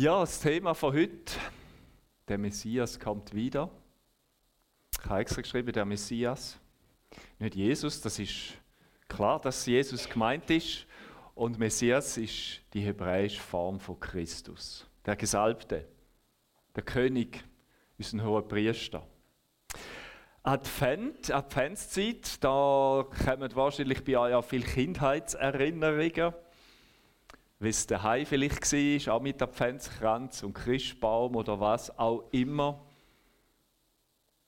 Ja, das Thema von heute, der Messias kommt wieder. Ich habe extra geschrieben, der Messias. Nicht Jesus, das ist klar, dass Jesus gemeint ist. Und Messias ist die hebräische Form von Christus. Der Gesalbte, der König, ist ein hoher Priester. Advent, Adventszeit, da kommen wahrscheinlich bei euch auch viele Kindheitserinnerungen wie es daheim vielleicht war, auch mit Adventskranz und Christbaum oder was auch immer.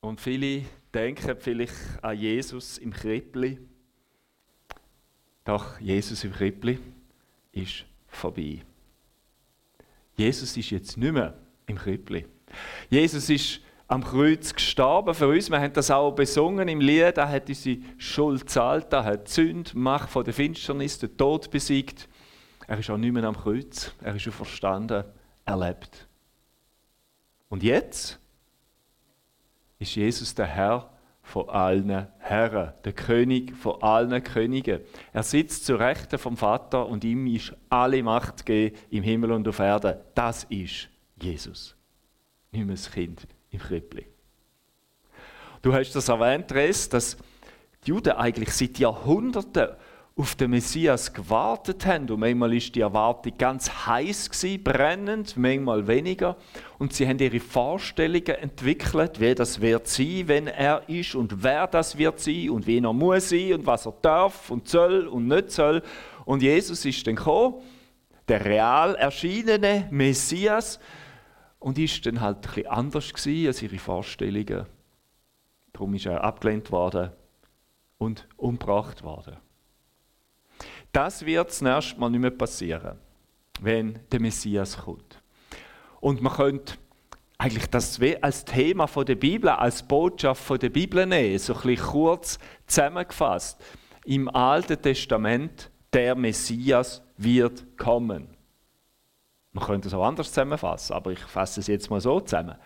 Und viele denken vielleicht an Jesus im Krippli. Doch Jesus im Krippli ist vorbei. Jesus ist jetzt nicht mehr im Krippli. Jesus ist am Kreuz gestorben für uns. Wir haben das auch besungen im Lied. Er hat unsere Schuld gezahlt, er hat die Sünde, Macht von der Finsternis, den Tod besiegt. Er ist auch nicht mehr am Kreuz. Er ist verstanden. Er lebt. Und jetzt ist Jesus der Herr von allen Herren, der König von allen Königen. Er sitzt zu Rechten vom Vater und ihm ist alle Macht gegeben im Himmel und auf Erden. Das ist Jesus. Nicht mehr das Kind im Krippli. Du hast das erwähnt, Res, dass die Juden eigentlich seit Jahrhunderten auf den Messias gewartet haben. Und manchmal ist die Erwartung ganz heiß gewesen, brennend, manchmal weniger. Und sie haben ihre Vorstellungen entwickelt, wie das wird sein, wenn er ist und wer das wird sein und wie er muss sein und was er darf und soll und nicht soll. Und Jesus ist dann gekommen, der real erschienene Messias, und ist dann halt ein bisschen anders gewesen als ihre Vorstellungen. Darum ist er abgelehnt worden und umgebracht worden. Das wird zunächst mal nicht mehr passieren, wenn der Messias kommt. Und man könnte eigentlich das als Thema der Bibel, als Botschaft der Bibel nehmen, so ein bisschen kurz zusammengefasst. Im Alten Testament, der Messias wird kommen. Man könnte es auch anders zusammenfassen, aber ich fasse es jetzt mal so zusammen.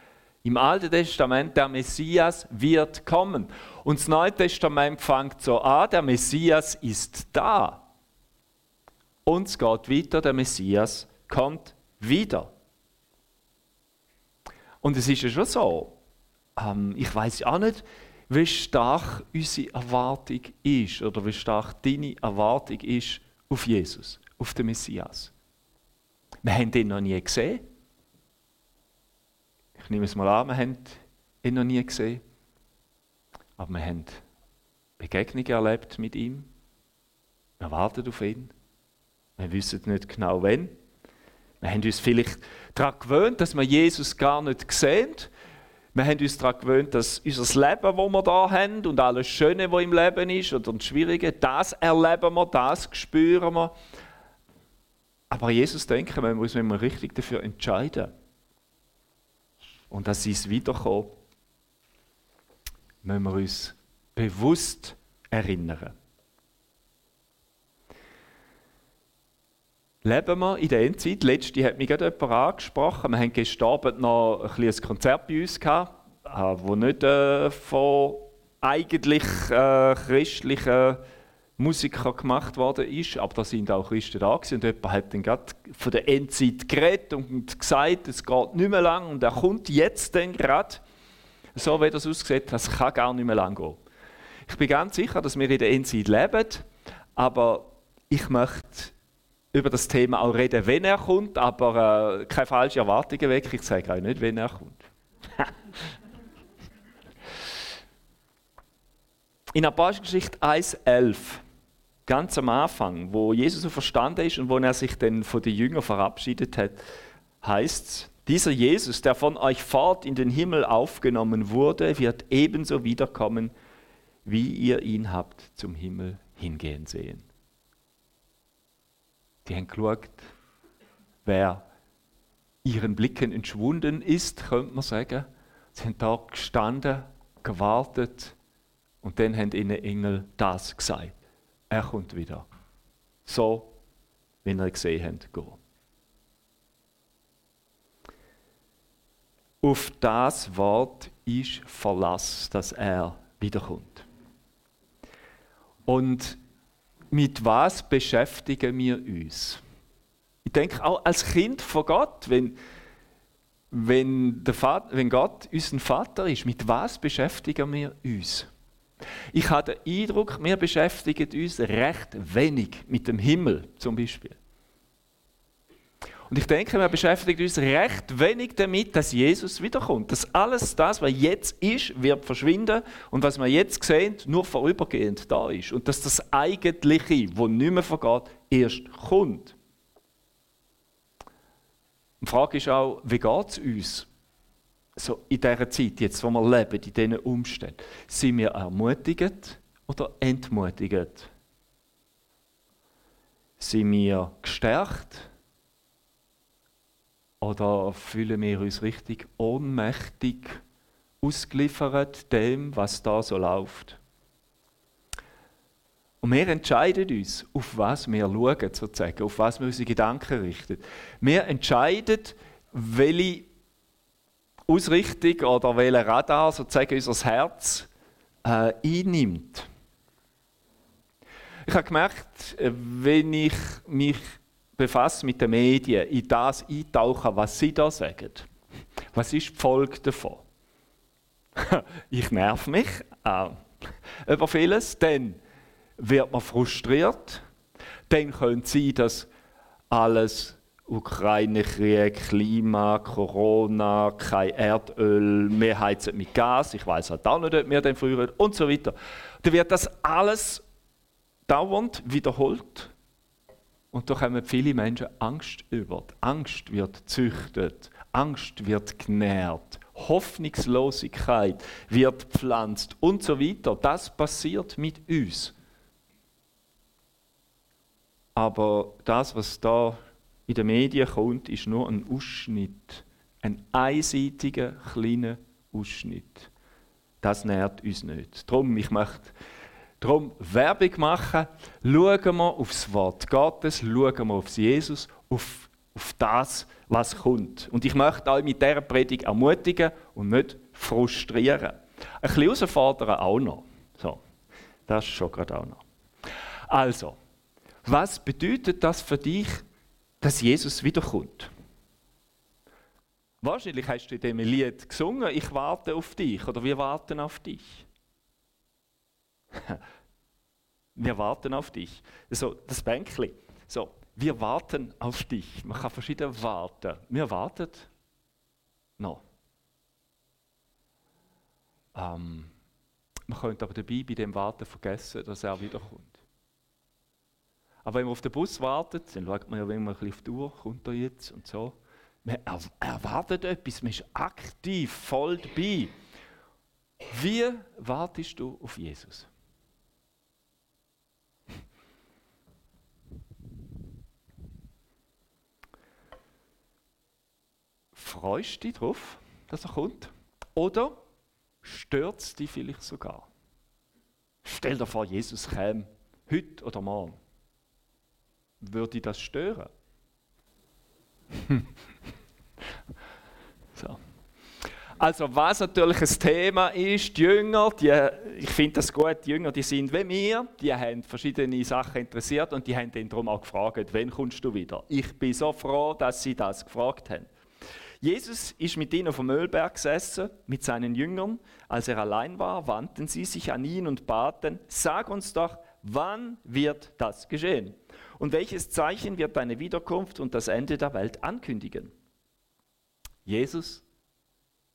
Im Alten Testament, der Messias wird kommen. Und das Neue Testament fängt so an, der Messias ist da. Und es geht weiter, der Messias kommt wieder. Und es ist ja schon so, ähm, ich weiß auch nicht, wie stark unsere Erwartung ist oder wie stark deine Erwartung ist auf Jesus, auf den Messias. Wir haben ihn noch nie gesehen. Ich nehme es mal an, wir haben ihn noch nie gesehen. Aber wir haben Begegnungen erlebt mit ihm. Wir warten auf ihn. Wir wissen nicht genau wann. Wir haben uns vielleicht daran gewöhnt, dass wir Jesus gar nicht sehen. Wir haben uns daran gewöhnt, dass unser Leben, das wir hier haben und alles Schöne, was im Leben ist oder das Schwierige, das erleben wir, das spüren wir. Aber Jesus denken, wir muss uns richtig dafür entscheiden. Und dass es wiederkommen, müssen wir uns bewusst erinnern. Leben wir in der Endzeit. Letzte hat mich gerade jemand angesprochen. Wir haben gestern Abend noch ein, ein Konzert bei uns gehabt, äh, nicht äh, von eigentlich äh, christlichen Musikern gemacht worden ist, aber da sind auch Christen da gewesen. und jemand hat dann gerade von der Endzeit geredet und gesagt, es geht nicht mehr lang und er kommt jetzt dann gerade, so wie das aussieht, das kann gar nicht mehr lang gehen. Ich bin ganz sicher, dass wir in der Endzeit leben, aber ich möchte über das Thema auch reden, wenn er kommt, aber äh, keine falschen Erwartungen weg. Ich sage auch nicht, wenn er kommt. In Apostelgeschichte 1,11, ganz am Anfang, wo Jesus so verstanden ist und wo er sich dann von den Jüngern verabschiedet hat, heißt es, dieser Jesus, der von euch fort in den Himmel aufgenommen wurde, wird ebenso wiederkommen, wie ihr ihn habt zum Himmel hingehen sehen. Die haben geschaut, wer ihren Blicken entschwunden ist, könnte man sagen. Sie haben da gestanden, gewartet und dann haben ihnen Engel das gesagt. Er kommt wieder. So, wie ihr gesehen habt, gehen. Auf das Wort ist Verlass, dass er wiederkommt. Und mit was beschäftigen wir uns? Ich denke auch als Kind von Gott, wenn, wenn, der Vater, wenn Gott unser Vater ist, mit was beschäftigen wir uns? Ich habe den Eindruck, wir beschäftigen uns recht wenig mit dem Himmel zum Beispiel. Und ich denke, wir beschäftigen uns recht wenig damit, dass Jesus wiederkommt. Dass alles das, was jetzt ist, wird verschwinden und was wir jetzt sehen, nur vorübergehend da ist. Und dass das Eigentliche, wo nicht mehr vergeht, erst kommt. Die Frage ist auch, wie geht es uns so in dieser Zeit, jetzt, wo wir leben, in diesen Umständen? Sind wir ermutigt oder entmutigt? Sind wir gestärkt? Oder fühlen wir uns richtig ohnmächtig ausgeliefert dem, was da so läuft? Und wir entscheiden uns, auf was wir schauen, sozusagen, auf was wir unsere Gedanken richten. Wir entscheiden, welche Ausrichtung oder welcher Radar sozusagen unser Herz äh, einnimmt. Ich habe gemerkt, äh, wenn ich mich befasse mit den Medien, in das eintauche, was sie da sagen. Was ist die Folge davon? ich nerv mich äh, über vieles, dann wird man frustriert, dann könnte sein, dass alles Ukraine-Krieg, Klima, Corona, kein Erdöl, wir heizen mit Gas, ich weiß halt auch nicht, ob wir den früher und so weiter. Dann wird das alles dauernd wiederholt und da haben viele Menschen Angst über. Angst wird züchtet, Angst wird genährt, Hoffnungslosigkeit wird pflanzt und so weiter. Das passiert mit uns. Aber das, was da in den Medien kommt, ist nur ein Ausschnitt, ein einseitiger kleiner Ausschnitt. Das nährt uns nicht. Darum, ich möchte Darum Werbung machen, schauen wir aufs Wort Gottes, schauen wir auf Jesus, auf, auf das, was kommt. Und ich möchte euch mit dieser Predigt ermutigen und nicht frustrieren. Ein bisschen herausfordern auch noch. So, das ist schon gerade auch noch. Also, was bedeutet das für dich, dass Jesus wiederkommt? Wahrscheinlich hast du in diesem Lied gesungen, ich warte auf dich oder wir warten auf dich. Wir warten auf dich. So, das Bänkli. So, wir warten auf dich. Man kann verschieden warten. Wir warten noch. Ähm, man könnte aber dabei bei dem Warten vergessen, dass er wiederkommt. Aber wenn man auf den Bus wartet, dann schaut man ja wenn man auf die Uhr, kommt er jetzt und so. Man erwartet etwas, man ist aktiv, voll dabei. Wie wartest du auf Jesus? Freust dich darauf, dass er kommt? Oder stört es dich vielleicht sogar? Stell dir vor, Jesus käme heute oder morgen. Würde das stören? so. Also was natürlich ein Thema ist, die Jünger, die, ich finde das gut, die Jünger, die sind wie wir, die haben verschiedene Sachen interessiert und die haben dann darum auch gefragt, wann kommst du wieder? Ich bin so froh, dass sie das gefragt haben. Jesus ist mit ihnen auf dem Ölberg gesessen, mit seinen Jüngern. Als er allein war, wandten sie sich an ihn und baten, sag uns doch, wann wird das geschehen? Und welches Zeichen wird deine Wiederkunft und das Ende der Welt ankündigen? Jesus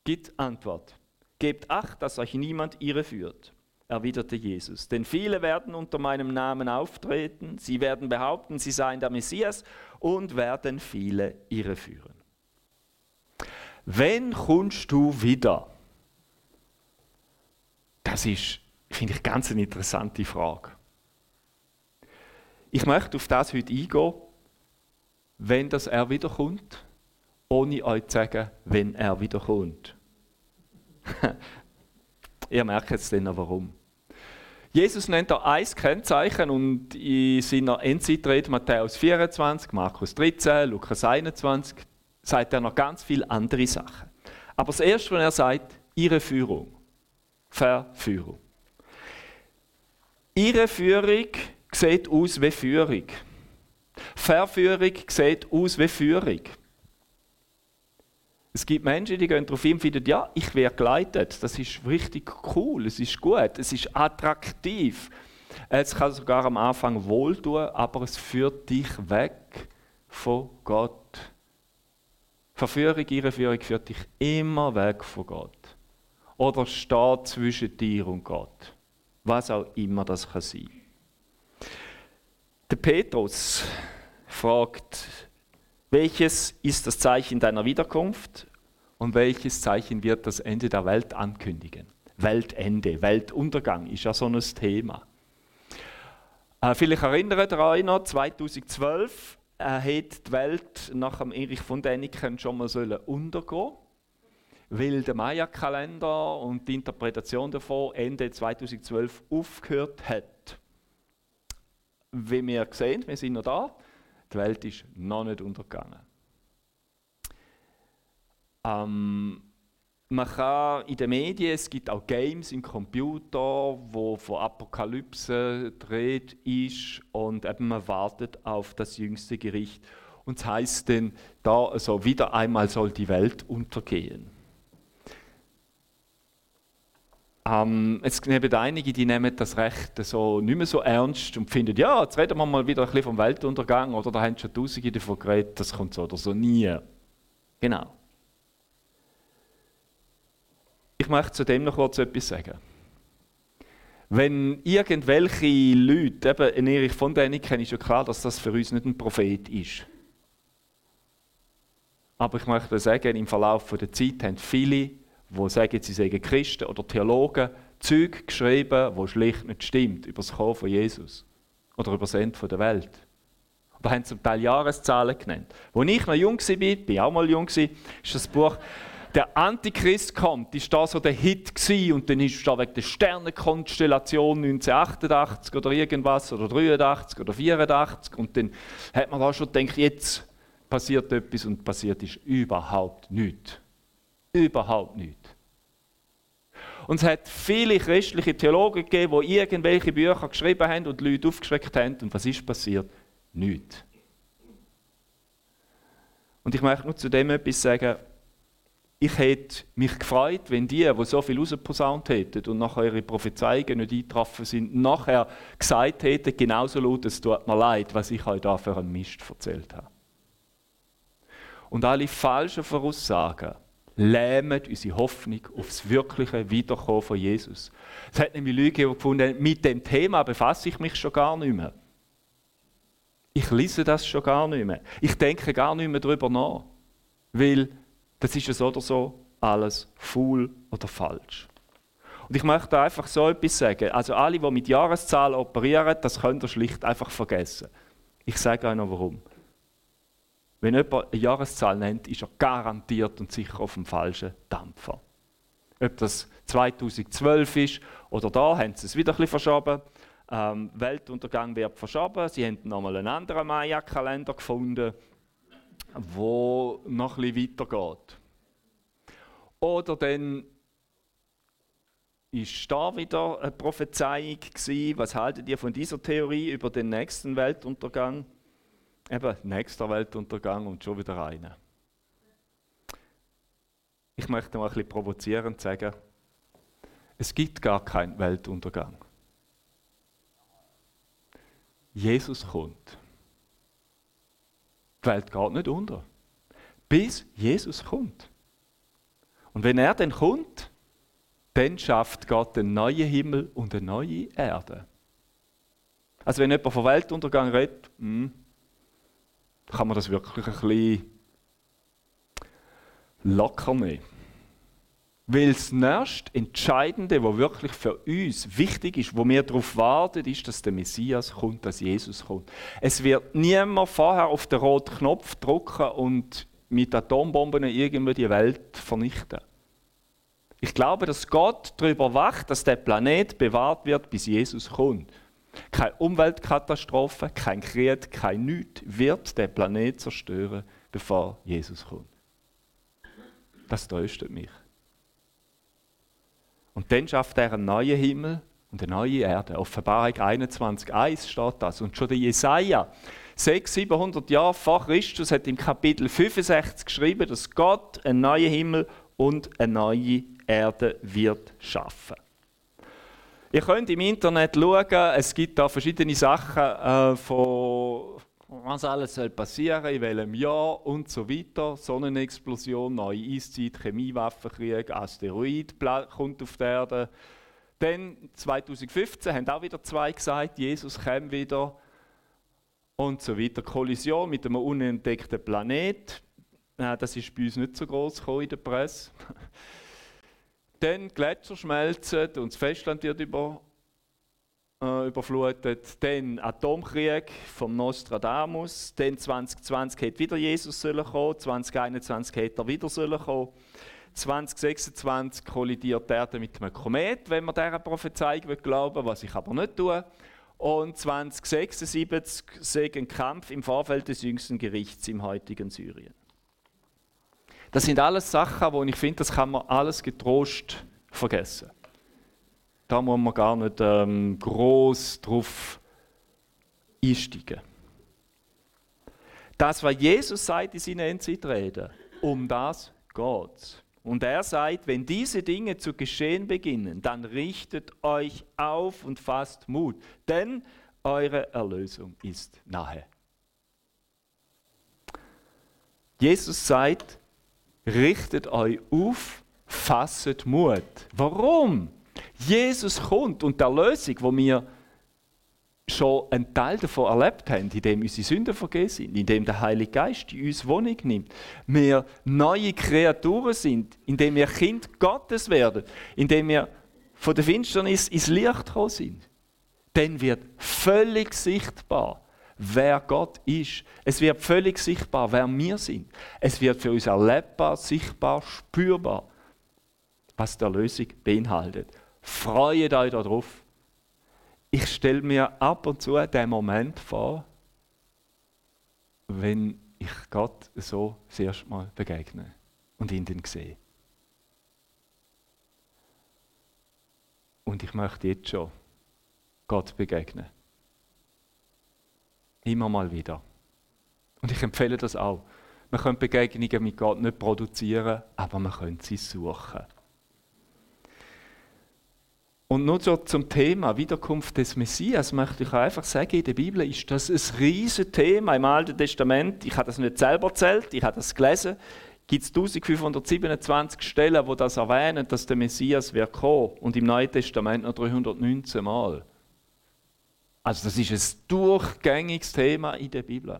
gibt Antwort. Gebt acht, dass euch niemand irreführt, erwiderte Jesus. Denn viele werden unter meinem Namen auftreten, sie werden behaupten, sie seien der Messias und werden viele irreführen. Wann kommst du wieder? Das ist, finde ich, ganz eine interessante Frage. Ich möchte auf das heute eingehen, wenn das er wiederkommt, ohne euch zu sagen, wenn er wiederkommt. Ihr merkt jetzt dann warum. Jesus nennt da ein Kennzeichen und in seiner Endzeitrede Matthäus 24, Markus 13, Lukas 21 sagt er noch ganz viele andere Sachen. Aber das Erste, was er sagt, ihre Führung. Verführung. Ihre Führung sieht aus wie Führung. Verführung sieht aus wie Führung. Es gibt Menschen, die gehen darauf hin und finden, ja, ich werde geleitet. Das ist richtig cool, es ist gut, es ist attraktiv. Es kann sogar am Anfang wohltun, aber es führt dich weg von Gott. Verführung, Irreführung führt dich immer weg von Gott. Oder steht zwischen dir und Gott. Was auch immer das kann sein. Der Petrus fragt, welches ist das Zeichen deiner Wiederkunft und welches Zeichen wird das Ende der Welt ankündigen? Weltende, Weltuntergang ist ja so ein Thema. Äh, vielleicht erinnert ihr euch noch, 2012 äh, hat die Welt nach dem Erich von Däniken schon mal sollen untergehen weil der Maya-Kalender und die Interpretation davon Ende 2012 aufgehört hat. Wie wir sehen, wir sind noch da, die Welt ist noch nicht untergegangen. Ähm, man kann in den Medien, es gibt auch Games im Computer, wo von Apokalypse dreht ist und eben man wartet auf das jüngste Gericht. Und es heißt dann, da also wieder einmal soll die Welt untergehen. Ähm, es gibt einige, die nehmen das Recht so nicht mehr so ernst und finden, ja, jetzt reden wir mal wieder ein bisschen vom Weltuntergang oder da haben schon Tausende davon geredet, das kommt so oder so nie. Genau. Ich möchte zu dem noch kurz etwas sagen. Wenn irgendwelche Leute, eben Erich von Däniken ist ja klar, dass das für uns nicht ein Prophet ist. Aber ich möchte sagen, im Verlauf der Zeit haben viele, die sagen, sie seien Christen oder Theologen, Zeug geschrieben, wo schlicht nicht stimmt, über das Kommen von Jesus oder über das Ende der Welt. Oder haben zum Teil Jahreszahlen genannt. Als ich noch jung war, bin ich auch mal jung, ist das Buch der Antichrist kommt, ist da so der Hit gewesen und dann ist da wegen der Sternenkonstellation 1988 oder irgendwas oder 83 oder 84 und dann hat man da schon gedacht, jetzt passiert etwas und passiert ist überhaupt nichts. Überhaupt nichts. Und es hat viele christliche Theologen gegeben, die irgendwelche Bücher geschrieben haben und Leute aufgeschreckt haben. Und was ist passiert? Nichts. Und ich möchte nur zu dem etwas sagen ich hätte mich gefreut, wenn die, die so viel rausposaunt hätten und nachher ihre Prophezeiungen nicht eingetroffen sind, nachher gesagt hätten, genauso laut, es tut mir leid, was ich euch da für einen Mist erzählt habe. Und alle falschen Voraussagen lähmen unsere Hoffnung auf das wirkliche Wiederkommen von Jesus. Es hat nämlich Leute gefunden, mit dem Thema befasse ich mich schon gar nicht mehr. Ich lese das schon gar nicht mehr. Ich denke gar nicht mehr darüber nach. Weil das ist so oder so alles faul oder falsch. Und ich möchte einfach so etwas sagen. Also alle, die mit Jahreszahlen operieren, das könnt ihr schlicht einfach vergessen. Ich sage euch noch warum. Wenn jemand eine Jahreszahl nennt, ist er garantiert und sicher auf dem falschen Dampfer. Ob das 2012 ist oder da, haben sie es wieder ein verschoben. Ähm, Weltuntergang wird verschoben. Sie haben nochmal einen anderen Maya-Kalender gefunden wo noch ein bisschen weitergeht. Oder dann ist da wieder eine Prophezeiung gewesen. Was haltet ihr von dieser Theorie über den nächsten Weltuntergang? Eben, nächster Weltuntergang und schon wieder einer. Ich möchte mal ein bisschen provozierend sagen, es gibt gar keinen Weltuntergang. Jesus kommt. Die Welt geht nicht unter. Bis Jesus kommt. Und wenn er dann kommt, dann schafft Gott einen neuen Himmel und eine neue Erde. Also wenn jemand von Weltuntergang redet, hm, kann man das wirklich ein bisschen locker nehmen. Weil das nächste Entscheidende, was wirklich für uns wichtig ist, wo wir darauf warten, ist, dass der Messias kommt, dass Jesus kommt. Es wird niemand vorher auf den roten Knopf drücken und mit Atombomben irgendwie die Welt vernichten. Ich glaube, dass Gott darüber wacht, dass der Planet bewahrt wird, bis Jesus kommt. Keine Umweltkatastrophe, kein Krieg, kein Nichts wird den Planet zerstören, bevor Jesus kommt. Das tröstet mich. Und dann schafft er einen neuen Himmel und eine neue Erde. Offenbarung 21,1 steht das. Und schon der Jesaja 600, 700 Jahre vor Christus hat im Kapitel 65 geschrieben, dass Gott einen neuen Himmel und eine neue Erde wird schaffen. Ihr könnt im Internet schauen, es gibt da verschiedene Sachen äh, von was alles soll passieren, in welchem Jahr und so weiter. Sonnenexplosion, neue Eiszeit, Chemiewaffenkrieg, Asteroid kommt auf die Erde. Dann 2015 haben auch wieder zwei gesagt, Jesus kommt wieder und so weiter. Kollision mit einem unentdeckten Planet. Das ist bei uns nicht so groß in der Presse. Dann Gletscher schmelzen und das Festland wird über, äh, überflutet. Dann Atomkrieg vom Nostradamus. Dann 2020 hätte wieder Jesus sollen kommen. 2021 hätte er wieder sollen kommen. 2026 kollidiert die Erde mit einem Komet, wenn man dieser Prophezeiung glauben was ich aber nicht tue. Und 2076 sehe ein Kampf im Vorfeld des jüngsten Gerichts im heutigen Syrien. Das sind alles Sachen, wo ich finde, das kann man alles getrost vergessen. Da muss man gar nicht ähm, groß drauf einsteigen. Das, was Jesus sagt in seinen Endzeitreden, um das geht Und er sagt, wenn diese Dinge zu geschehen beginnen, dann richtet euch auf und fasst Mut, denn eure Erlösung ist nahe. Jesus sagt, richtet euch auf, fasset Mut. Warum? Jesus kommt und die Erlösung, wo wir schon einen Teil davon erlebt haben, indem unsere Sünden vergeben sind, indem der Heilige Geist in uns Wohnung nimmt, wir neue Kreaturen sind, indem wir Kind Gottes werden, indem wir von der Finsternis ins Licht gekommen sind, dann wird völlig sichtbar, wer Gott ist. Es wird völlig sichtbar, wer wir sind. Es wird für uns erlebbar, sichtbar, spürbar, was der Lösung beinhaltet. Freut euch darauf. Ich stelle mir ab und zu den Moment vor, wenn ich Gott so das erste Mal begegne und ihn dann sehe. Und ich möchte jetzt schon Gott begegnen. Immer mal wieder. Und ich empfehle das auch. Man kann Begegnungen mit Gott nicht produzieren, aber man könnte sie suchen. Und nur so zum Thema Wiederkunft des Messias möchte ich einfach sagen, in der Bibel ist das ein riesiges Thema im Alten Testament. Ich habe das nicht selber erzählt, ich habe das gelesen. Gibt es 1527 Stellen, wo das erwähnen, dass der Messias wird kommen und im Neuen Testament noch 319 Mal. Also das ist ein durchgängiges Thema in der Bibel.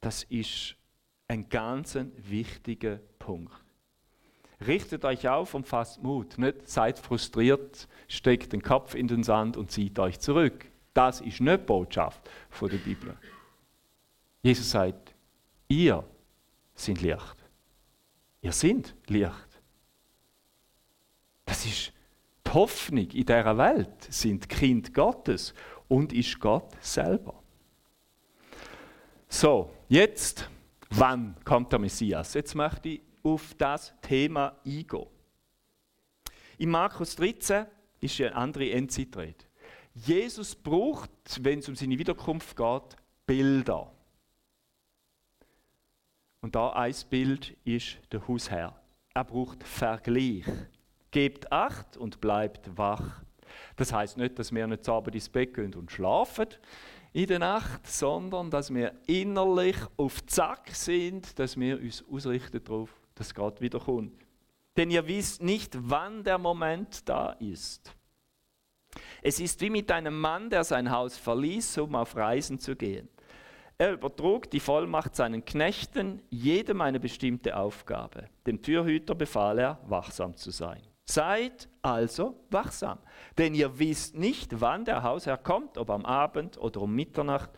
Das ist ein ganz wichtiger Punkt. Richtet euch auf und fasst Mut. Nicht seid frustriert, steckt den Kopf in den Sand und zieht euch zurück. Das ist nicht die Botschaft von der Bibel. Jesus sagt, ihr seid Licht. Ihr seid Licht. Das ist die Hoffnung in dieser Welt, sind Kind Gottes und ist Gott selber. So, jetzt, wann kommt der Messias? Jetzt möchte ich auf das Thema eingehen. In Markus 13 ist eine andere Endzeitrede. Jesus braucht, wenn es um seine Wiederkunft geht, Bilder. Und da ein Bild ist der Hausherr. Er braucht Vergleich. Gebt Acht und bleibt wach. Das heißt nicht, dass wir nicht zu Abend ins Bett gehen und schlafen in der Nacht, sondern dass wir innerlich auf Zack sind, dass wir uns ausrichten darauf, dass Gott wiederkommt. Denn ihr wisst nicht, wann der Moment da ist. Es ist wie mit einem Mann, der sein Haus verließ, um auf Reisen zu gehen. Er übertrug die Vollmacht seinen Knechten, jedem eine bestimmte Aufgabe. Dem Türhüter befahl er, wachsam zu sein. Seid also wachsam, denn ihr wisst nicht, wann der Hausherr kommt, ob am Abend oder um Mitternacht,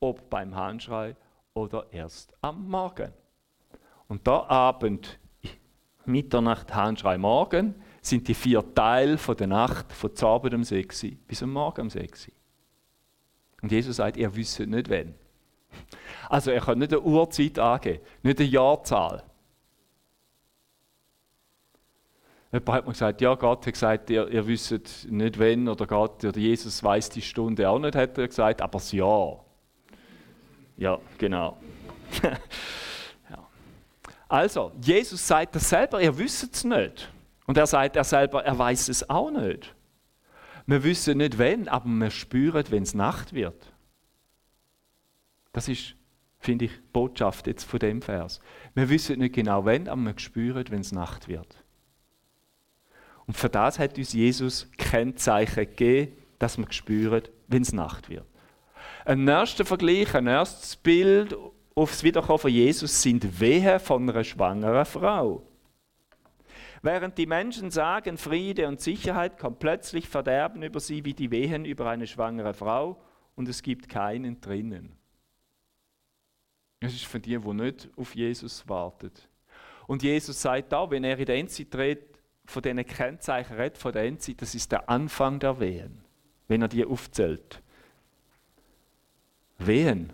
ob beim Hahnschrei oder erst am Morgen. Und da Abend, Mitternacht, Handschrei, Morgen, sind die vier Teile von der Nacht von Abend um 6 bis am Morgen um 6 Und Jesus sagt, ihr wisst nicht wann. Also er kann nicht eine Uhrzeit angeben, nicht eine Jahrzahl. Jemand hat mir gesagt, ja, Gott hat gesagt, ihr, ihr wisst nicht wann, oder Gott oder Jesus weiß die Stunde auch nicht, hat er gesagt, aber das Jahr, Ja, genau. Also, Jesus sagt das selber, er wüsste es nicht. Und er sagt er selber, er weiß es auch nicht. Wir wissen nicht wenn, aber wir spüren, wenn es Nacht wird. Das ist, finde ich, Botschaft jetzt von dem Vers. Wir wissen nicht genau wenn, aber wir spüren, wenn es Nacht wird. Und für das hat uns Jesus Kennzeichen gegeben, dass wir spüren, wenn es Nacht wird. Ein nächster Vergleich, ein erstes Bild aufs Wiederkommen von Jesus sind Wehen von einer schwangeren Frau. Während die Menschen sagen, Friede und Sicherheit, kommt plötzlich Verderben über sie wie die Wehen über eine schwangere Frau und es gibt keinen drinnen. Das ist für die, die nicht auf Jesus wartet. Und Jesus sagt da, wenn er in der Endzeit redet, von diesen Kennzeichen redet, von der Endzeit, das ist der Anfang der Wehen, wenn er die aufzählt. Wehen.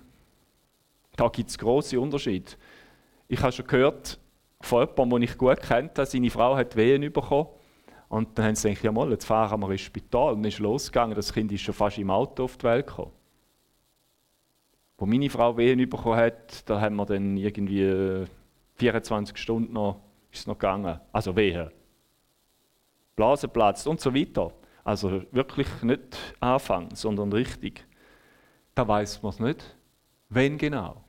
Da gibt es große Unterschiede. Ich habe schon gehört von jemandem, den ich gut kennt, seine Frau hat Wehen bekommen. Und dann haben sie gedacht, ja mal, jetzt fahren wir ins Spital. Und dann ist losgegangen, das Kind ist schon fast im Auto auf die Welt gekommen. Wo meine Frau Wehen bekommen hat, da haben wir dann irgendwie 24 Stunden noch, ist noch gegangen. Also Wehen. Blase platzt und so weiter. Also wirklich nicht Anfang, sondern richtig. Da weiß man es nicht, wenn genau.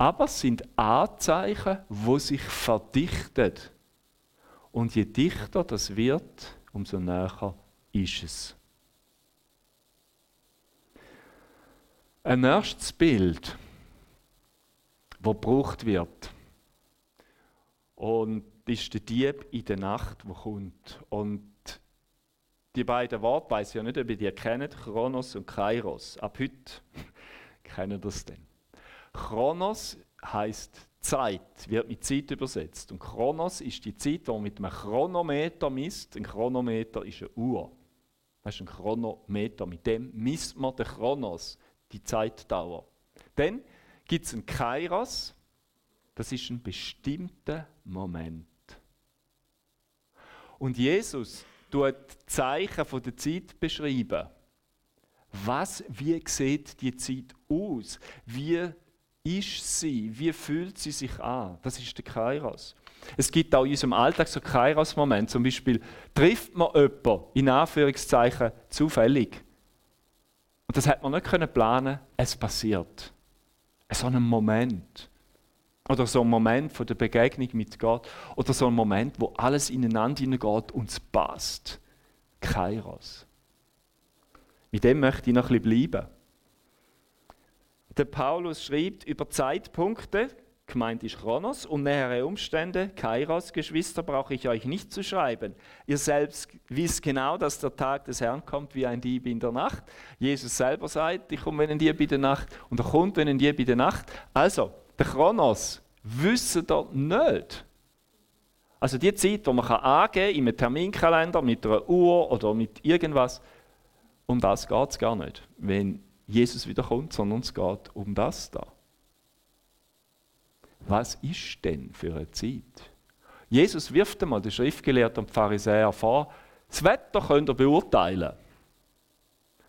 Aber es sind Anzeichen, wo sich verdichtet. Und je dichter das wird, umso näher ist es. Ein erstes Bild, das gebraucht wird. Und ist der Dieb in der Nacht, wo kommt. Und die beiden Worte, weiß ich ja nicht, ob ihr die kennt, Chronos und Kairos. Ab heute kennen das denn. Chronos heißt Zeit, wird mit Zeit übersetzt. Und Chronos ist die Zeit, die man mit einem Chronometer misst. Ein Chronometer ist eine Uhr. Das ist ein Chronometer. Mit dem misst man den Chronos, die Zeitdauer. Dann gibt es einen Kairos. Das ist ein bestimmter Moment. Und Jesus tut Zeichen von der Zeit beschreiben. Was, wie sieht die Zeit aus? Wie ist sie? Wie fühlt sie sich an? Das ist der Kairos. Es gibt auch in unserem Alltag so Kairos-Momente. Zum Beispiel trifft man jemanden, in Anführungszeichen, zufällig. Und das hat man nicht planen es passiert. So ein Moment. Oder so ein Moment von der Begegnung mit Gott. Oder so ein Moment, wo alles ineinander hineingeht und es passt. Kairos. Mit dem möchte ich noch ein bisschen bleiben. Der Paulus schreibt über Zeitpunkte, gemeint ist Chronos, und nähere Umstände, Kairos, Geschwister, brauche ich euch nicht zu schreiben. Ihr selbst wisst genau, dass der Tag des Herrn kommt wie ein Dieb in der Nacht. Jesus selber sagt, ich komme wie ein Dieb in der Nacht, und er kommt wie ein Dieb in der Nacht. Also, der Chronos wissen da nicht. Also die Zeit, die man angeben kann, in einem Terminkalender, mit einer Uhr oder mit irgendwas, um das geht es gar nicht, wenn Jesus wiederkommt, sondern es geht um das da. Was ist denn für eine Zeit? Jesus wirft einmal den Schriftgelehrten und Pharisäer vor, das Wetter könnt ihr beurteilen.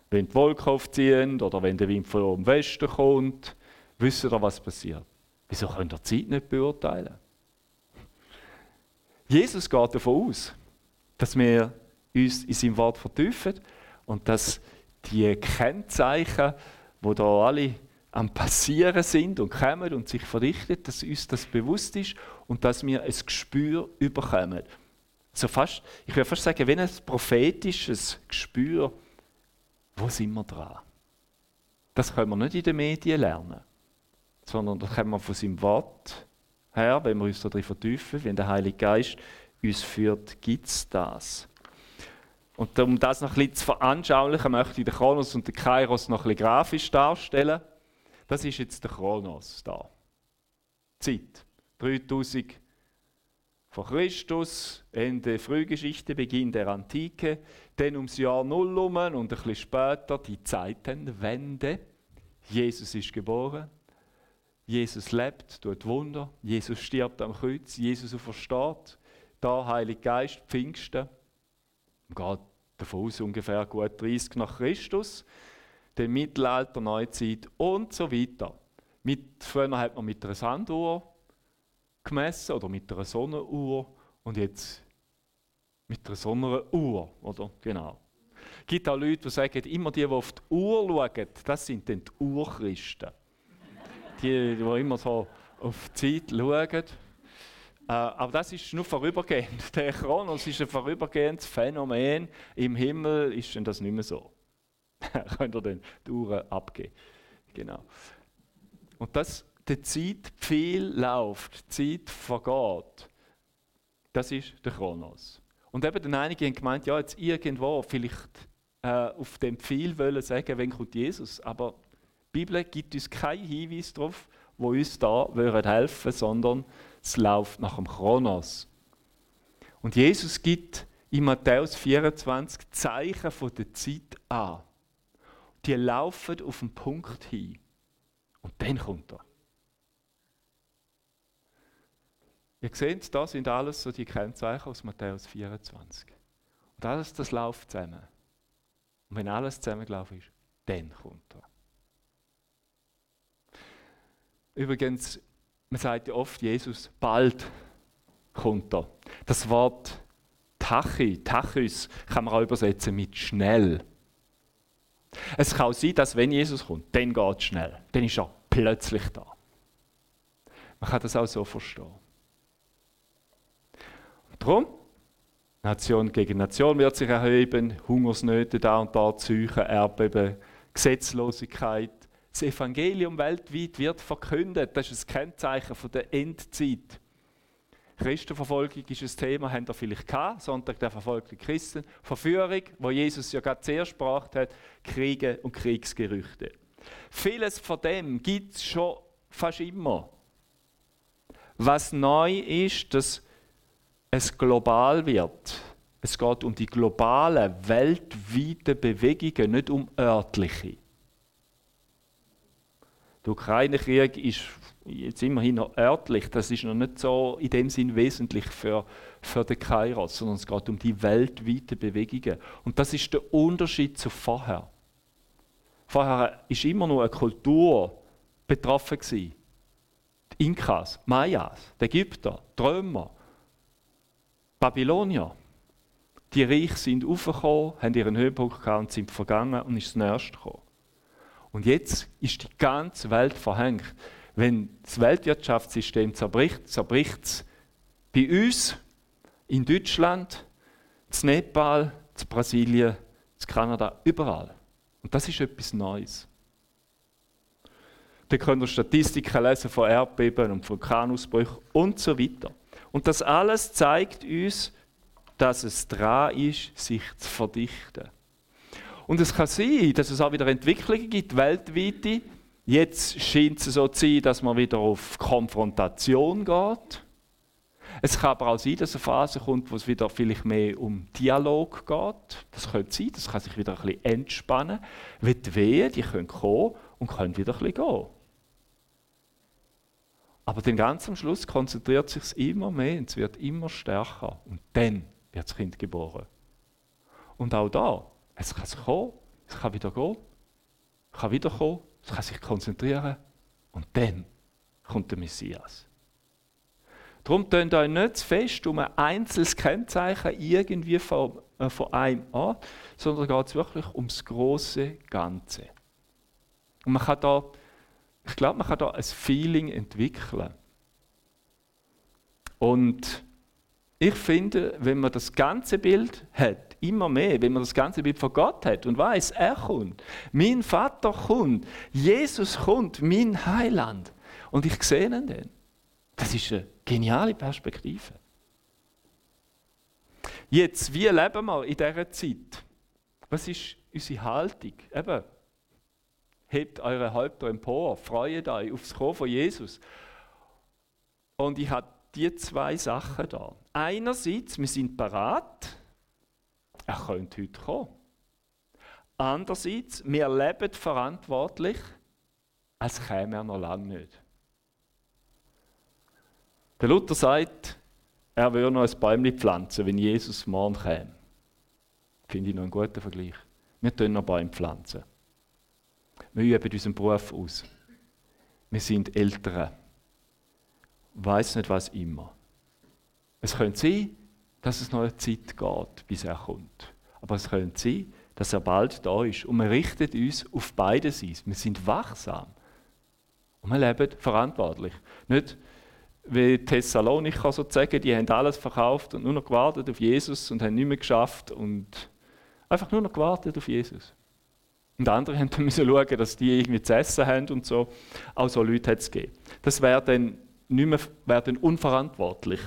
Wenn die Wolken aufziehen oder wenn der Wind vom Westen kommt, wisst ihr, was passiert. Wieso könnt ihr die Zeit nicht beurteilen? Jesus geht davon aus, dass wir uns in seinem Wort vertiefen und dass die Kennzeichen, wo da alle am Passieren sind und kommen und sich verrichten, dass uns das bewusst ist und dass wir ein Gespür überkommen. So fast, ich würde fast sagen, wie ein prophetisches Gespür, wo sind wir dran? Das können wir nicht in den Medien lernen sondern das können wir von seinem Wort her, wenn wir uns darin vertiefen, wenn der Heilige Geist uns führt, gibt es das. Und um das noch ein bisschen zu veranschaulichen, möchte ich den Chronos und den Kairos noch ein bisschen grafisch darstellen. Das ist jetzt der Chronos da. Zeit. 3000 vor Christus, Ende Frühgeschichte, Beginn der Antike, dann ums Jahr Null um und ein bisschen später die Zeitenwende. Jesus ist geboren, Jesus lebt, tut Wunder, Jesus stirbt am Kreuz, Jesus versteht. Da Heilige Geist, Pfingsten, geht davon aus ungefähr gut 30 nach Christus, dann Mittelalter, Neuzeit und so weiter. Mit, früher hat man mit einer Sanduhr gemessen oder mit einer Sonnenuhr und jetzt mit einer Sonnenuhr, oder? Genau. Es gibt auch Leute, die sagen, immer die, die auf die Uhr schauen, das sind dann die Urchristen. Die, die immer so auf die Zeit schauen. Äh, aber das ist nur vorübergehend. Der Chronos ist ein vorübergehendes Phänomen. Im Himmel ist das nicht mehr so. Könnt ihr dann die Uhren abgeben. Genau. Und dass die Zeit viel läuft, die Zeit vergeht, das ist der Chronos. Und eben dann einige haben gemeint, ja, jetzt irgendwo vielleicht äh, auf dem Pfeil wollen sagen, wenn kommt Jesus. Aber die Bibel gibt uns keinen Hinweis darauf, wo uns da helfen sondern es läuft nach dem Chronos. Und Jesus gibt in Matthäus 24 Zeichen von der Zeit an. Die laufen auf den Punkt hin. Und dann kommt er. Ihr seht, das sind alles so die Kennzeichen aus Matthäus 24. Und alles das läuft zusammen. Und wenn alles zusammengelaufen ist, dann kommt er. Übrigens, man sagt ja oft, Jesus, bald kommt er. Das Wort Tachi, Tachys, kann man auch übersetzen mit schnell. Es kann auch sein, dass wenn Jesus kommt, dann geht es schnell. Dann ist er plötzlich da. Man kann das auch so verstehen. Und darum, Nation gegen Nation wird sich erheben, Hungersnöte da und da Zeugen, Erdbeben, Gesetzlosigkeit. Das Evangelium weltweit wird verkündet. Das ist ein Kennzeichen der Endzeit. Christenverfolgung ist ein Thema, haben wir vielleicht gehabt, Sonntag der verfolgten Christen. Verführung, wo Jesus ja gerade zuerst sprach hat, Kriege und Kriegsgerüchte. Vieles von dem gibt es schon fast immer. Was neu ist, dass es global wird. Es geht um die globalen, weltweiten Bewegungen, nicht um örtliche. Der Ukraine-Krieg ist jetzt immerhin noch örtlich, das ist noch nicht so in dem Sinn wesentlich für, für den Kairos, sondern es geht um die weltweiten Bewegungen. Und das ist der Unterschied zu vorher. Vorher ist immer nur eine Kultur betroffen gewesen. Die Inkas, Mayas, die Ägypter, die Römer, Babylonier. Die Reich sind aufgekommen, haben ihren Höhepunkt gehabt und sind vergangen und ist das Nächste gekommen. Und jetzt ist die ganze Welt verhängt. Wenn das Weltwirtschaftssystem zerbricht, zerbricht es bei uns, in Deutschland, in Nepal, in Brasilien, in Kanada, überall. Und das ist etwas Neues. Da könnt ihr Statistiken lesen von Erdbeben und Vulkanausbrüchen und so weiter. Und das alles zeigt uns, dass es dran ist, sich zu verdichten. Und es kann sein, dass es auch wieder Entwicklungen gibt, weltweite. Jetzt scheint es so zu sein, dass man wieder auf Konfrontation geht. Es kann aber auch sein, dass eine Phase kommt, wo es wieder vielleicht mehr um Dialog geht. Das könnte sein, das kann sich wieder ein bisschen entspannen. Weil die Wehen, die können kommen und können wieder ein bisschen gehen. Aber dann ganz am Schluss konzentriert sich immer mehr und es wird immer stärker. Und dann wird das Kind geboren. Und auch da, es kann kommen, es kann wieder gehen, es kann wieder kommen, es kann sich konzentrieren und dann kommt der Messias. Darum tönt euch nicht zu fest um ein einzelnes Kennzeichen irgendwie von, äh, von einem an, sondern geht es wirklich ums große Ganze. Und man kann da ich glaube, man kann da ein Feeling entwickeln. Und ich finde, wenn man das ganze Bild hat, immer mehr, wenn man das ganze Bild von Gott hat und weiß, er kommt, mein Vater kommt, Jesus kommt, mein Heiland, und ich sehe ihn dann. Das ist eine geniale Perspektive. Jetzt, wie leben wir in dieser Zeit? Was ist unsere Haltung? Eben, hebt eure Häupter empor, freut euch aufs Kommen von Jesus. Und ich habe die zwei Sachen da. Einerseits, wir sind parat, er könnte heute kommen. Andererseits, wir leben verantwortlich, als käme er noch lange nicht. Der Luther sagt, er würde noch ein Bäumchen pflanzen, wenn Jesus morgen käme. Finde ich noch einen guten Vergleich. Wir tun noch Bäume pflanzen. Wir üben unseren Beruf aus. wir sind Eltern. Weiß nicht, was immer. Es könnte sein, dass es noch eine Zeit geht, bis er kommt. Aber es könnte sein, dass er bald da ist. Und wir richten uns auf beide Seiten. Wir sind wachsam. Und wir leben verantwortlich. Nicht wie Thessalonicher sozusagen, die haben alles verkauft und nur noch gewartet auf Jesus und haben nicht mehr geschafft und einfach nur noch gewartet auf Jesus. Und andere haben dann müssen schauen, dass die irgendwie zu essen haben und so. Auch so Leute hat es gegeben. Das wäre dann, wäre dann unverantwortlich.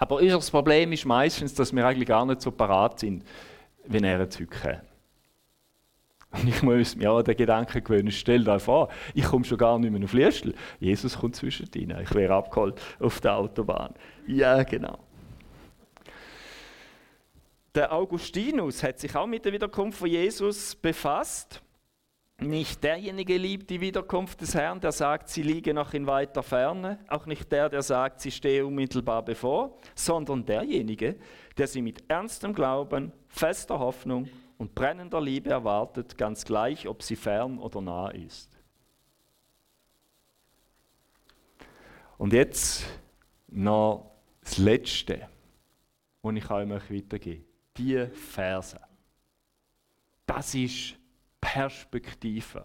Aber unser Problem ist meistens, dass wir eigentlich gar nicht so parat sind, wenn er hat. Und ich muss mir auch den Gedanken gewöhnen, stell dir vor, ich komme schon gar nicht mehr auf Liestl. Jesus kommt zwischen ihnen. Ich wäre abgeholt auf der Autobahn. Ja, genau. Der Augustinus hat sich auch mit der Wiederkunft von Jesus befasst. Nicht derjenige liebt die Wiederkunft des Herrn, der sagt, sie liege noch in weiter Ferne, auch nicht der, der sagt, sie stehe unmittelbar bevor, sondern derjenige, der sie mit ernstem Glauben, fester Hoffnung und brennender Liebe erwartet, ganz gleich, ob sie fern oder nah ist. Und jetzt noch das Letzte, was ich euch weitergebe. Die Verse. Das ist Perspektive.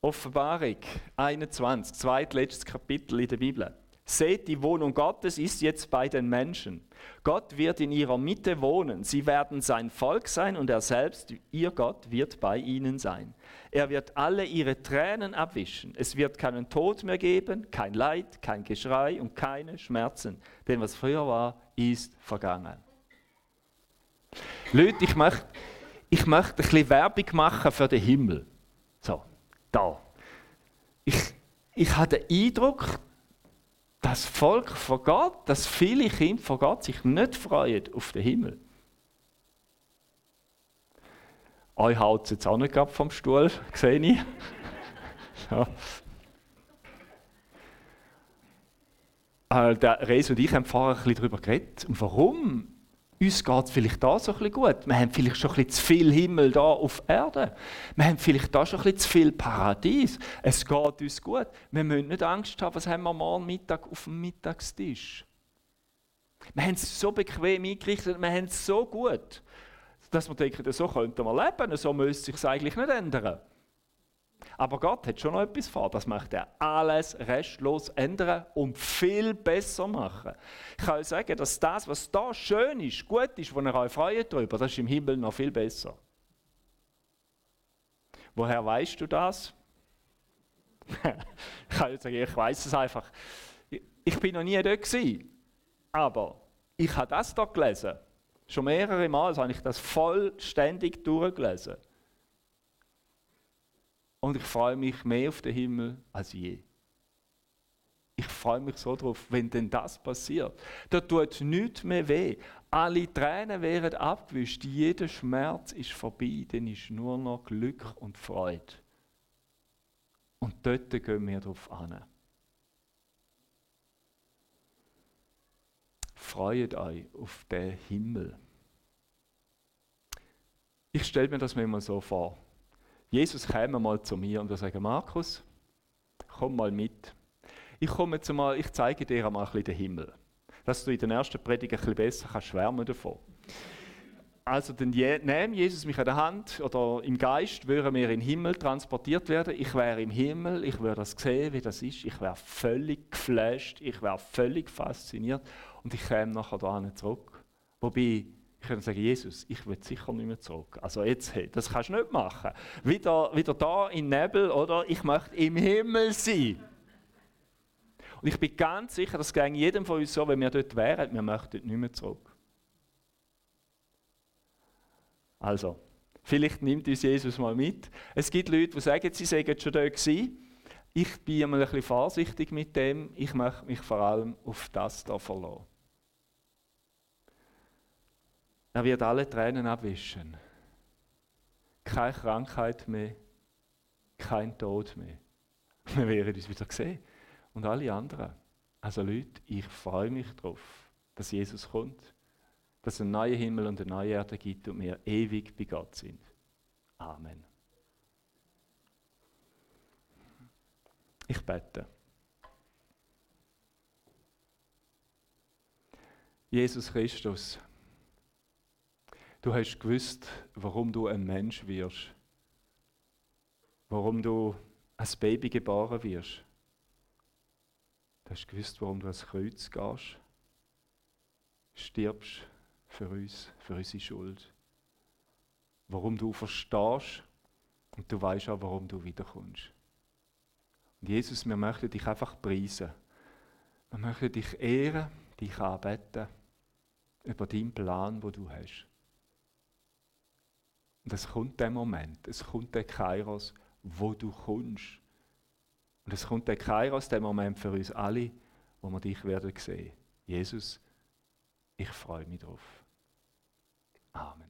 Offenbarung 21, zweitletztes Kapitel in der Bibel. Seht, die Wohnung Gottes ist jetzt bei den Menschen. Gott wird in ihrer Mitte wohnen. Sie werden sein Volk sein und er selbst, ihr Gott, wird bei ihnen sein. Er wird alle ihre Tränen abwischen. Es wird keinen Tod mehr geben, kein Leid, kein Geschrei und keine Schmerzen. Denn was früher war, ist vergangen. Leute, ich möchte, ich möchte ein bisschen Werbung machen für den Himmel. So, da. Ich, ich habe den Eindruck, das Volk von Gott, dass viele Kinder von Gott sich nicht freuen auf den Himmel. Euch haut es jetzt auch nicht vom Stuhl, sehe ich. ja. Äh, der Reis und ich haben vorher ein bisschen darüber geredet. Und warum uns geht es vielleicht da so ein gut. Wir haben vielleicht schon ein bisschen zu viel Himmel da auf Erde. Wir haben vielleicht da schon ein bisschen zu viel Paradies. Es geht uns gut. Wir müssen nicht Angst haben, was haben wir morgen Mittag auf dem Mittagstisch. Wir haben es so bequem eingerichtet, wir haben es so gut, dass wir denken, so könnten wir leben, so müsste es sich eigentlich nicht ändern. Aber Gott hat schon noch etwas vor. Das möchte er alles restlos ändern und viel besser machen. Ich kann euch sagen, dass das, was da schön ist, gut ist, wo ihr euch freut darüber, das ist im Himmel noch viel besser. Woher weißt du das? ich kann euch sagen, ich weiß es einfach. Ich bin noch nie dort gewesen, aber ich habe das da gelesen. Schon mehrere Mal habe ich das vollständig durchgelesen. Und ich freue mich mehr auf den Himmel als je. Ich freue mich so drauf, wenn denn das passiert. Da tut nichts mehr weh. Alle Tränen werden abgewischt, jeder Schmerz ist vorbei, dann ist nur noch Glück und Freude. Und dort gehen wir drauf an. Freut euch auf den Himmel. Ich stelle mir das mir immer so vor. Jesus käme mal zu mir und würde sagen, Markus, komm mal mit. Ich komme jetzt mal, ich zeige dir einmal ein bisschen den Himmel. Dass du in der ersten Predigt ein bisschen besser kannst schwärmen davon. Also dann nehme Jesus mich an der Hand oder im Geist, würden wir in den Himmel transportiert werden. Ich wäre im Himmel, ich würde das sehen, wie das ist. Ich wäre völlig geflasht, ich wäre völlig fasziniert und ich käme nachher da zurück. Wobei ich könnte sagen, Jesus, ich will sicher nicht mehr zurück. Also jetzt, hey, das kannst du nicht machen. Wieder, wieder da in Nebel, oder? Ich möchte im Himmel sein. Und ich bin ganz sicher, das ging jedem von uns so, wenn wir dort wären, wir möchten nicht mehr zurück. Also, vielleicht nimmt uns Jesus mal mit. Es gibt Leute, die sagen, sie seien schon dort gewesen. Ich bin einmal ein bisschen vorsichtig mit dem. Ich möchte mich vor allem auf das da verlassen. Er wird alle Tränen abwischen. Keine Krankheit mehr, kein Tod mehr. Wir werden uns wieder sehen. Und alle anderen. Also Leute, ich freue mich darauf, dass Jesus kommt, dass es einen neuen Himmel und eine neue Erde gibt und wir ewig bei Gott sind. Amen. Ich bete. Jesus Christus, du hast gewusst, warum du ein Mensch wirst, warum du als Baby geboren wirst. Du hast gewusst, warum du ans Kreuz gehst, stirbst für uns, für unsere Schuld. Warum du verstehst und du weißt auch, warum du wiederkommst. Und Jesus, wir möchten dich einfach preisen. Wir möchten dich ehren, dich anbeten über deinen Plan, wo du hast. Und es kommt der Moment, es kommt der Kairos, wo du kommst. Und es kommt der Kairos, der Moment für uns alle, wo wir dich werden sehen. Jesus, ich freue mich drauf. Amen.